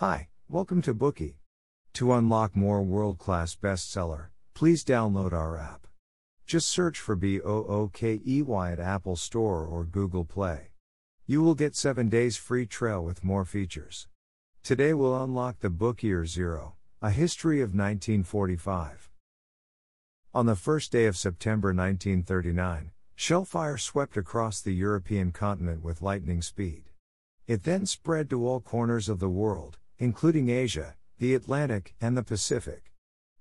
Hi, welcome to Bookey. To unlock more world class bestseller, please download our app. Just search for B O O K E Y at Apple Store or Google Play. You will get 7 days free trial with more features. Today we'll unlock the book Year Zero, A History of 1945. On the first day of September 1939, shellfire swept across the European continent with lightning speed. It then spread to all corners of the world, including Asia, the Atlantic, and the Pacific.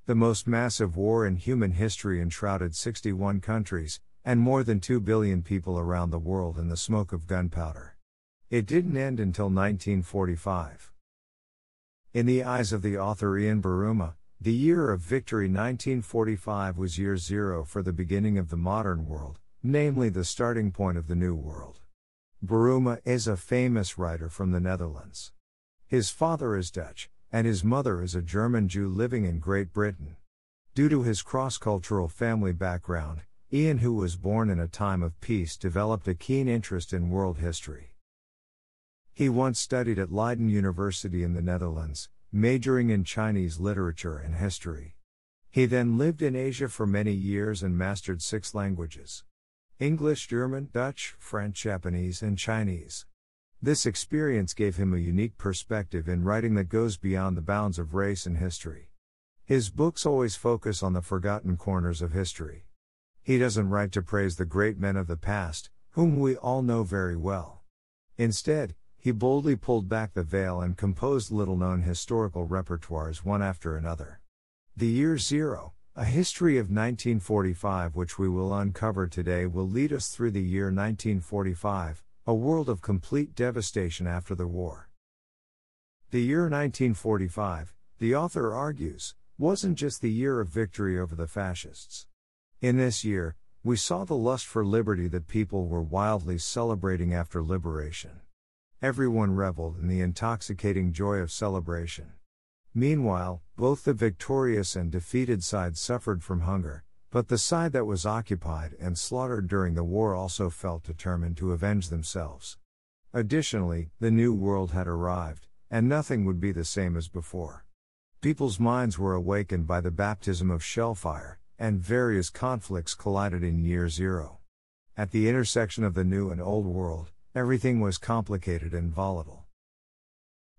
The most massive war in human history enshrouded 61 countries, and more than 2 billion people around the world in the smoke of gunpowder. It didn't end until 1945. In the eyes of the author Ian Buruma, the year of victory 1945 was year zero for the beginning of the modern world, namely the starting point of the New World. Buruma is a famous writer from the Netherlands. His father is Dutch, and his mother is a German Jew living in Great Britain. Due to his cross cultural family background, Ian, who was born in a time of peace, developed a keen interest in world history. He once studied at Leiden University in the Netherlands, majoring in Chinese literature and history. He then lived in Asia for many years and mastered six languages English, German, Dutch, French, Japanese, and Chinese. This experience gave him a unique perspective in writing that goes beyond the bounds of race and history. His books always focus on the forgotten corners of history. He doesn't write to praise the great men of the past, whom we all know very well. Instead, he boldly pulled back the veil and composed little known historical repertoires one after another. The Year Zero, a history of 1945, which we will uncover today, will lead us through the year 1945, a world of complete devastation after the war. The year 1945, the author argues, wasn't just the year of victory over the fascists. In this year, we saw the lust for liberty that people were wildly celebrating after liberation. Everyone reveled in the intoxicating joy of celebration. Meanwhile, both the victorious and defeated sides suffered from hunger, but the side that was occupied and slaughtered during the war also felt determined to avenge themselves. Additionally, the New World had arrived, and nothing would be the same as before. People's minds were awakened by the baptism of shellfire, and various conflicts collided in year zero. At the intersection of the New and Old World, everything was complicated and volatile.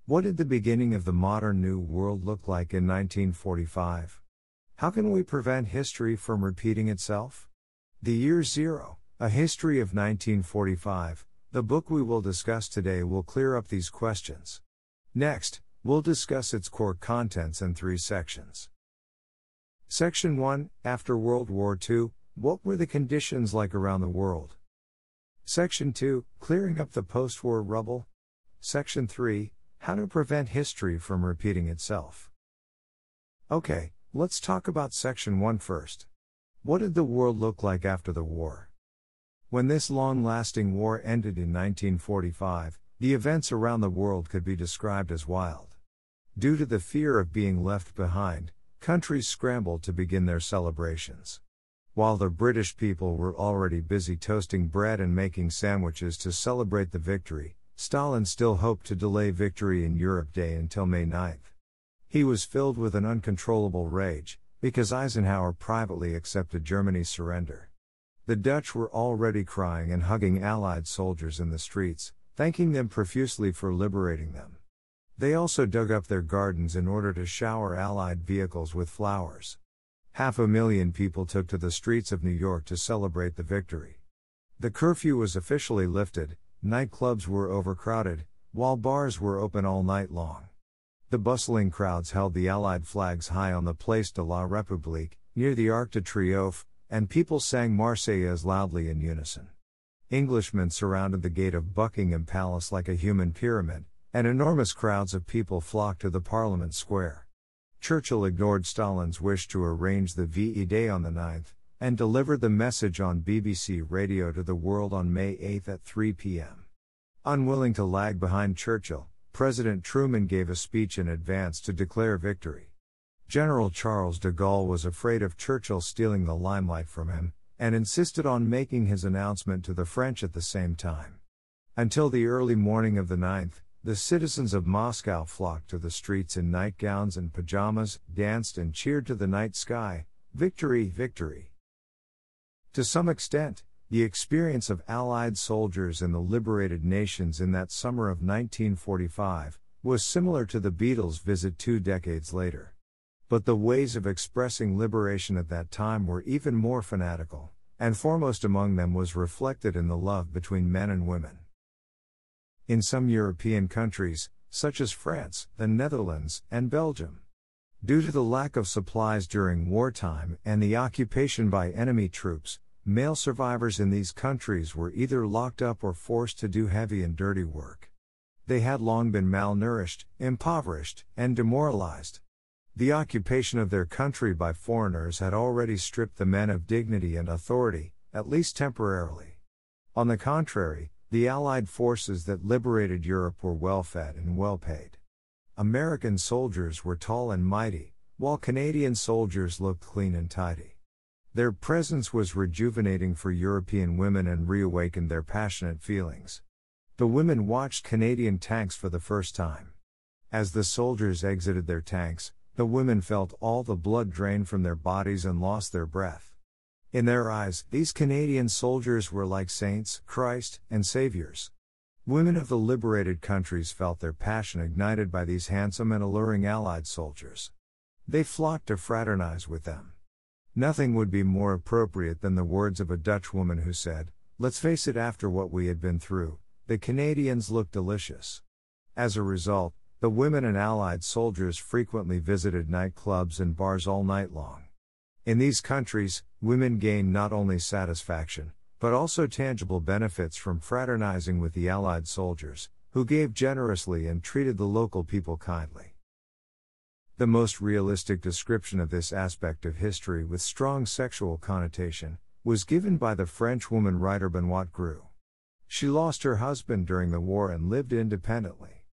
What did the beginning of the modern New World look like in 1945? How can we prevent history from repeating itself? The Year Zero, A History of 1945, the book we will discuss today will clear up these questions. Next, we'll discuss its core contents in three sections. Section 1 After World War II, what were the conditions like around the world? Section 2 Clearing up the post war rubble. Section 3 How to prevent history from repeating itself. Okay, Let's talk about Section 1 first. What did the world look like after the war? When this long lasting war ended in 1945, the events around the world could be described as wild. Due to the fear of being left behind, countries scrambled to begin their celebrations. While the British people were already busy toasting bread and making sandwiches to celebrate the victory, Stalin still hoped to delay victory in Europe Day until May 9. He was filled with an uncontrollable rage, because Eisenhower privately accepted Germany's surrender. The Dutch were already crying and hugging Allied soldiers in the streets, thanking them profusely for liberating them. They also dug up their gardens in order to shower Allied vehicles with flowers. Half a million people took to the streets of New York to celebrate the victory. The curfew was officially lifted, nightclubs were overcrowded, while bars were open all night long. The bustling crowds held the Allied flags high on the Place de la République, near the Arc de Triomphe, and people sang Marseillaise loudly in unison. Englishmen surrounded the gate of Buckingham Palace like a human pyramid, and enormous crowds of people flocked to the Parliament Square. Churchill ignored Stalin's wish to arrange the VE Day on the 9th, and delivered the message on BBC radio to the world on May 8 at 3 p.m. Unwilling to lag behind Churchill, President Truman gave a speech in advance to declare victory. General Charles de Gaulle was afraid of Churchill stealing the limelight from him, and insisted on making his announcement to the French at the same time. Until the early morning of the 9th, the citizens of Moscow flocked to the streets in nightgowns and pajamas, danced and cheered to the night sky Victory, victory. To some extent, the experience of Allied soldiers in the liberated nations in that summer of 1945 was similar to the Beatles' visit two decades later. But the ways of expressing liberation at that time were even more fanatical, and foremost among them was reflected in the love between men and women. In some European countries, such as France, the Netherlands, and Belgium, Due to the lack of supplies during wartime and the occupation by enemy troops, male survivors in these countries were either locked up or forced to do heavy and dirty work. They had long been malnourished, impoverished, and demoralized. The occupation of their country by foreigners had already stripped the men of dignity and authority, at least temporarily. On the contrary, the Allied forces that liberated Europe were well fed and well paid. American soldiers were tall and mighty, while Canadian soldiers looked clean and tidy. Their presence was rejuvenating for European women and reawakened their passionate feelings. The women watched Canadian tanks for the first time. As the soldiers exited their tanks, the women felt all the blood drain from their bodies and lost their breath. In their eyes, these Canadian soldiers were like saints, Christ, and saviors. Women of the liberated countries felt their passion ignited by these handsome and alluring Allied soldiers. They flocked to fraternize with them. Nothing would be more appropriate than the words of a Dutch woman who said, Let's face it, after what we had been through, the Canadians look delicious. As a result, the women and Allied soldiers frequently visited nightclubs and bars all night long. In these countries, women gained not only satisfaction, but also tangible benefits from fraternizing with the Allied soldiers, who gave generously and treated the local people kindly. The most realistic description of this aspect of history with strong sexual connotation was given by the French woman writer Benoîte Groult. She lost her husband during the war and lived independently.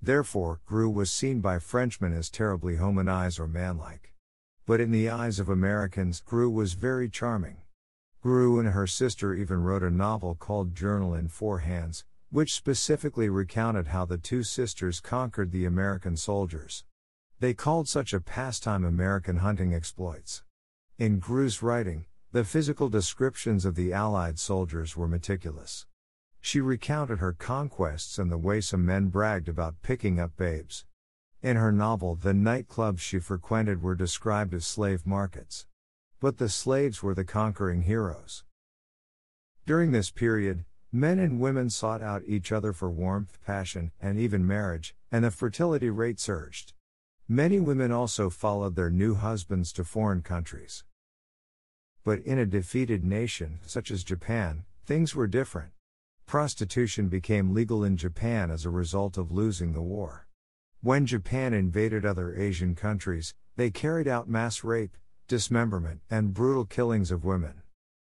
Therefore, Groult was seen by Frenchmen as terribly hominized or manlike. But in the eyes of Americans, Groult was very charming. Groult and her sister even wrote a novel called Journal in Four Hands, which specifically recounted how the two sisters conquered the American soldiers. They called such a pastime American hunting exploits. In Groult's writing, the physical descriptions of the Allied soldiers were meticulous. She recounted her conquests and the way some men bragged about picking up babes. In her novel, the nightclubs she frequented were described as slave markets. But the slaves were the conquering heroes. During this period, men and women sought out each other for warmth, passion, and even marriage, and the fertility rate surged. Many women also followed their new husbands to foreign countries. But in a defeated nation, such as Japan, things were different. Prostitution became legal in Japan as a result of losing the war. When Japan invaded other Asian countries, they carried out mass rape, dismemberment, and brutal killings of women.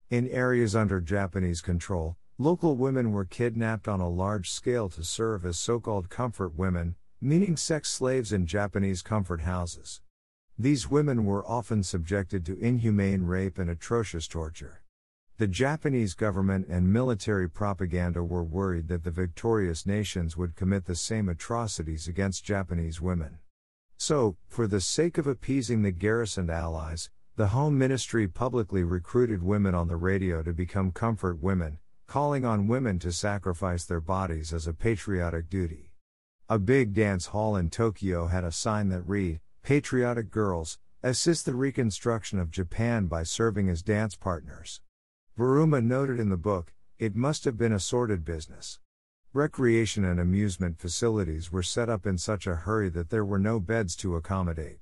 In areas under Japanese control, local women were kidnapped on a large scale to serve as so called comfort women, meaning sex slaves in Japanese comfort houses. These women were often subjected to inhumane rape and atrocious torture. The Japanese government and military propaganda were worried that the victorious nations would commit the same atrocities against Japanese women. So, for the sake of appeasing the garrisoned allies, the Home Ministry publicly recruited women on the radio to become comfort women, calling on women to sacrifice their bodies as a patriotic duty. A big dance hall in Tokyo had a sign that read, Patriotic girls, assist the reconstruction of Japan by serving as dance partners. Buruma noted in the book, it must have been a sordid business. Recreation and amusement facilities were set up in such a hurry that there were no beds to accommodate.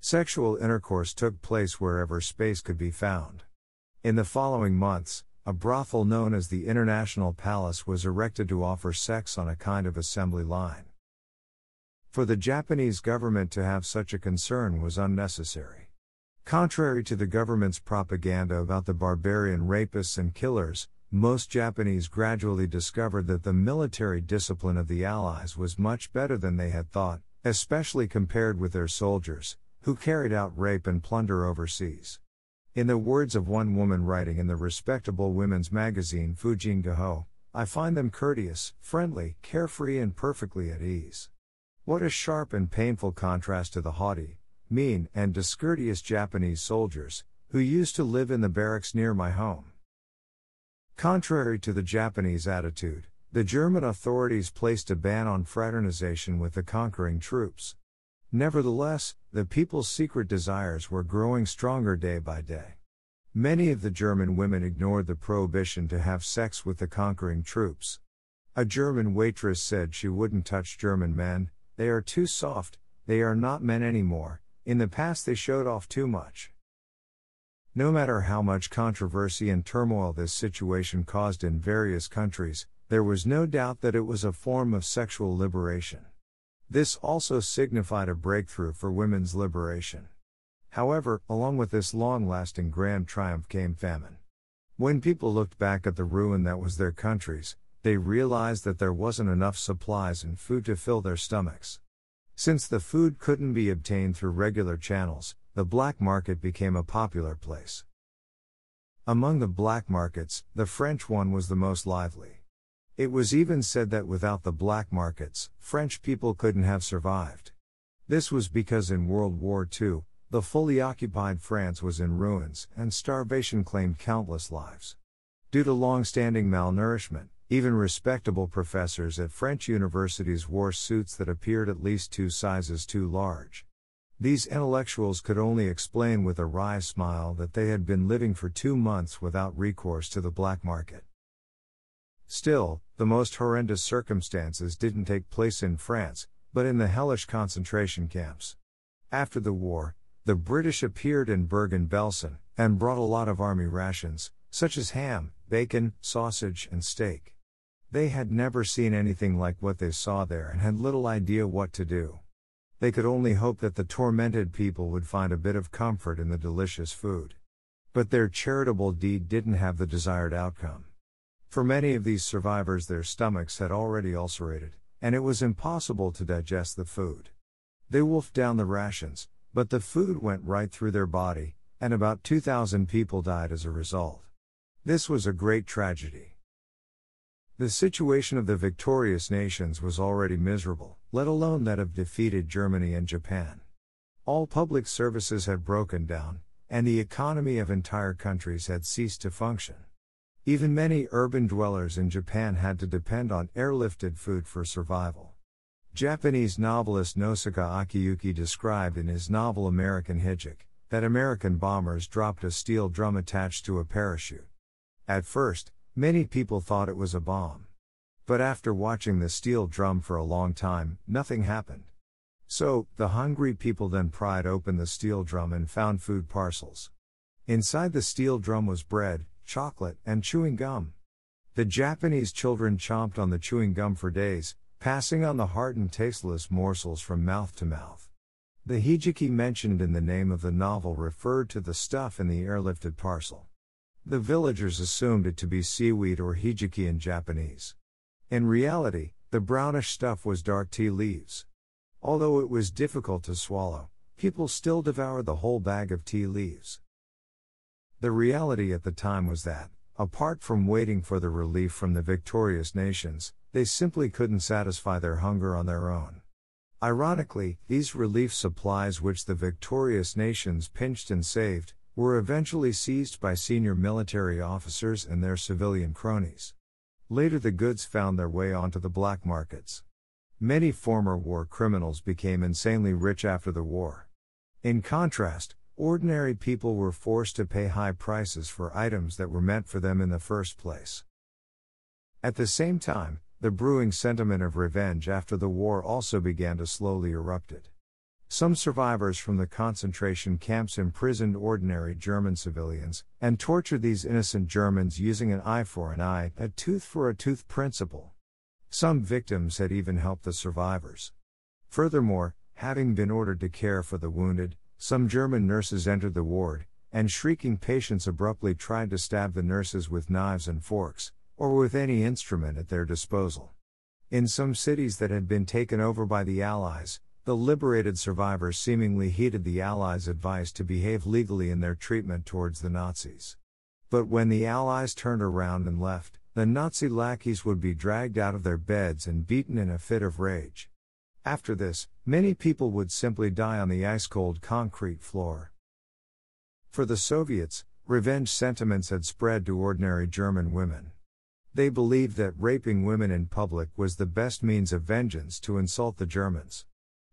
Sexual intercourse took place wherever space could be found. In the following months, a brothel known as the International Palace was erected to offer sex on a kind of assembly line. For the Japanese government to have such a concern was unnecessary. Contrary to the government's propaganda about the barbarian rapists and killers, most Japanese gradually discovered that the military discipline of the Allies was much better than they had thought, especially compared with their soldiers, who carried out rape and plunder overseas. In the words of one woman writing in the respectable women's magazine Fujin Gaho, I find them courteous, friendly, carefree, and perfectly at ease. What a sharp and painful contrast to the haughty, mean, and discourteous Japanese soldiers, who used to live in the barracks near my home. Contrary to the Japanese attitude, the German authorities placed a ban on fraternization with the conquering troops. Nevertheless, the people's secret desires were growing stronger day by day. Many of the German women ignored the prohibition to have sex with the conquering troops. A German waitress said she wouldn't touch German men, they are too soft, they are not men anymore, in the past they showed off too much. No matter how much controversy and turmoil this situation caused in various countries, there was no doubt that it was a form of sexual liberation. This also signified a breakthrough for women's liberation. However, along with this long lasting grand triumph came famine. When people looked back at the ruin that was their countries, they realized that there wasn't enough supplies and food to fill their stomachs. Since the food couldn't be obtained through regular channels, the black market became a popular place. Among the black markets, the French one was the most lively. It was even said that without the black markets, French people couldn't have survived. This was because in World War II, the fully occupied France was in ruins, and starvation claimed countless lives. Due to long standing malnourishment, even respectable professors at French universities wore suits that appeared at least two sizes too large. These intellectuals could only explain with a wry smile that they had been living for two months without recourse to the black market. Still, the most horrendous circumstances didn't take place in France, but in the hellish concentration camps. After the war, the British appeared in Bergen-Belsen and brought a lot of army rations, such as ham, bacon, sausage, and steak. They had never seen anything like what they saw there and had little idea what to do. They could only hope that the tormented people would find a bit of comfort in the delicious food. But their charitable deed didn't have the desired outcome. For many of these survivors, their stomachs had already ulcerated, and it was impossible to digest the food. They wolfed down the rations, but the food went right through their body, and about 2,000 people died as a result. This was a great tragedy. The situation of the victorious nations was already miserable, let alone that of defeated Germany and Japan. All public services had broken down, and the economy of entire countries had ceased to function. Even many urban dwellers in Japan had to depend on airlifted food for survival. Japanese novelist Nosaka Akiyuki described in his novel American Hijiki that American bombers dropped a steel drum attached to a parachute. At first, many people thought it was a bomb. But after watching the steel drum for a long time, nothing happened. So, the hungry people then pried open the steel drum and found food parcels. Inside the steel drum was bread, chocolate, and chewing gum. The Japanese children chomped on the chewing gum for days, passing on the hardened tasteless morsels from mouth to mouth. The hijiki mentioned in the name of the novel referred to the stuff in the airlifted parcel. The villagers assumed it to be seaweed or hijiki in Japanese. In reality, the brownish stuff was dark tea leaves. Although it was difficult to swallow, people still devoured the whole bag of tea leaves. The reality at the time was that, apart from waiting for the relief from the victorious nations, they simply couldn't satisfy their hunger on their own. Ironically, these relief supplies, which the victorious nations pinched and saved, were eventually seized by senior military officers and their civilian cronies. Later, the goods found their way onto the black markets. Many former war criminals became insanely rich after the war. In contrast, ordinary people were forced to pay high prices for items that were meant for them in the first place. At the same time, the brewing sentiment of revenge after the war also began to slowly erupted. Some survivors from the concentration camps imprisoned ordinary German civilians and tortured these innocent Germans using an eye for an eye, a tooth for a tooth principle. Some victims had even helped the survivors. Furthermore, having been ordered to care for the wounded, some German nurses entered the ward, and shrieking patients abruptly tried to stab the nurses with knives and forks, or with any instrument at their disposal. In some cities that had been taken over by the Allies, the liberated survivors seemingly heeded the Allies' advice to behave legally in their treatment towards the Nazis. But when the Allies turned around and left, the Nazi lackeys would be dragged out of their beds and beaten in a fit of rage. After this, many people would simply die on the ice cold concrete floor. For the Soviets, revenge sentiments had spread to ordinary German women. They believed that raping women in public was the best means of vengeance to insult the Germans.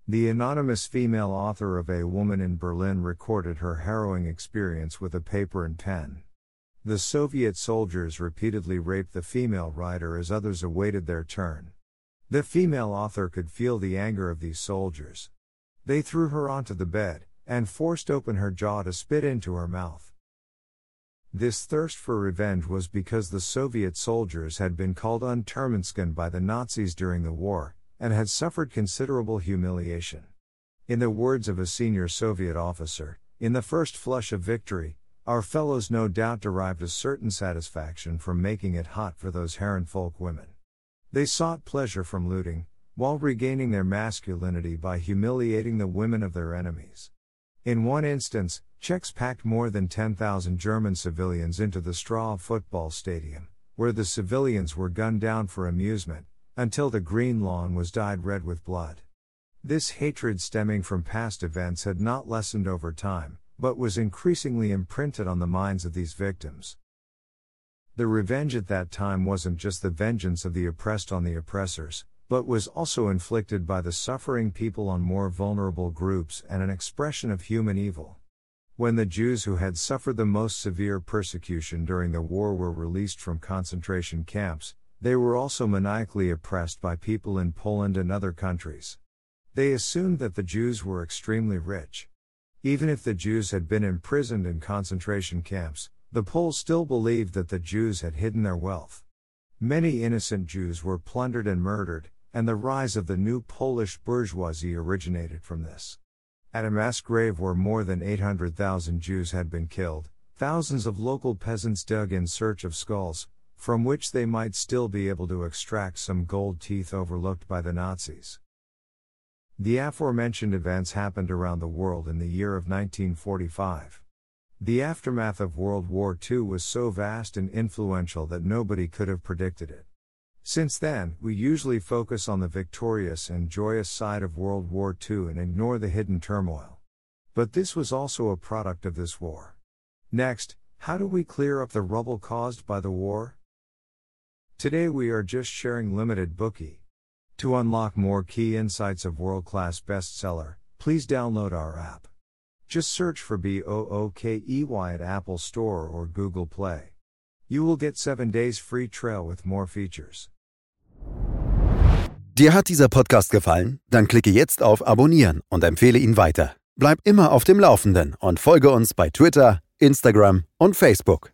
The anonymous female author of A Woman in Berlin recorded her harrowing experience with a paper and pen. The Soviet soldiers repeatedly raped the female writer as others awaited their turn. The female author could feel the anger of these soldiers. They threw her onto the bed, and forced open her jaw to spit into her mouth. This thirst for revenge was because the Soviet soldiers had been called Untermenschen by the Nazis during the war, and had suffered considerable humiliation. In the words of a senior Soviet officer, in the first flush of victory, our fellows no doubt derived a certain satisfaction from making it hot for those Herrenvolk women. They sought pleasure from looting, while regaining their masculinity by humiliating the women of their enemies. In one instance, Czechs packed more than 10,000 German civilians into the Strahov football stadium, where the civilians were gunned down for amusement, until the green lawn was dyed red with blood. This hatred stemming from past events had not lessened over time, but was increasingly imprinted on the minds of these victims. The revenge at that time wasn't just the vengeance of the oppressed on the oppressors, but was also inflicted by the suffering people on more vulnerable groups and an expression of human evil. When the Jews who had suffered the most severe persecution during the war were released from concentration camps, they were also maniacally oppressed by people in Poland and other countries. They assumed that the Jews were extremely rich. Even if the Jews had been imprisoned in concentration camps, the Poles still believed that the Jews had hidden their wealth. Many innocent Jews were plundered and murdered, and the rise of the new Polish bourgeoisie originated from this. At a mass grave where more than 800,000 Jews had been killed, thousands of local peasants dug in search of skulls, from which they might still be able to extract some gold teeth overlooked by the Nazis. The aforementioned events happened around the world in the year of 1945. The aftermath of World War II was so vast and influential that nobody could have predicted it. Since then, we usually focus on the victorious and joyous side of World War II and ignore the hidden turmoil. But this was also a product of this war. Next, how do we clear up the rubble caused by the war? Today we are just sharing limited Bookey. To unlock more key insights of world class bestseller, please download our app. Just search for BOOKEY at Apple Store or Google Play. You will get 7 days free trial with more features. Dir hat dieser Podcast gefallen? Dann klicke jetzt auf Abonnieren und empfehle ihn weiter. Bleib immer auf dem Laufenden und folge uns bei Twitter, Instagram und Facebook.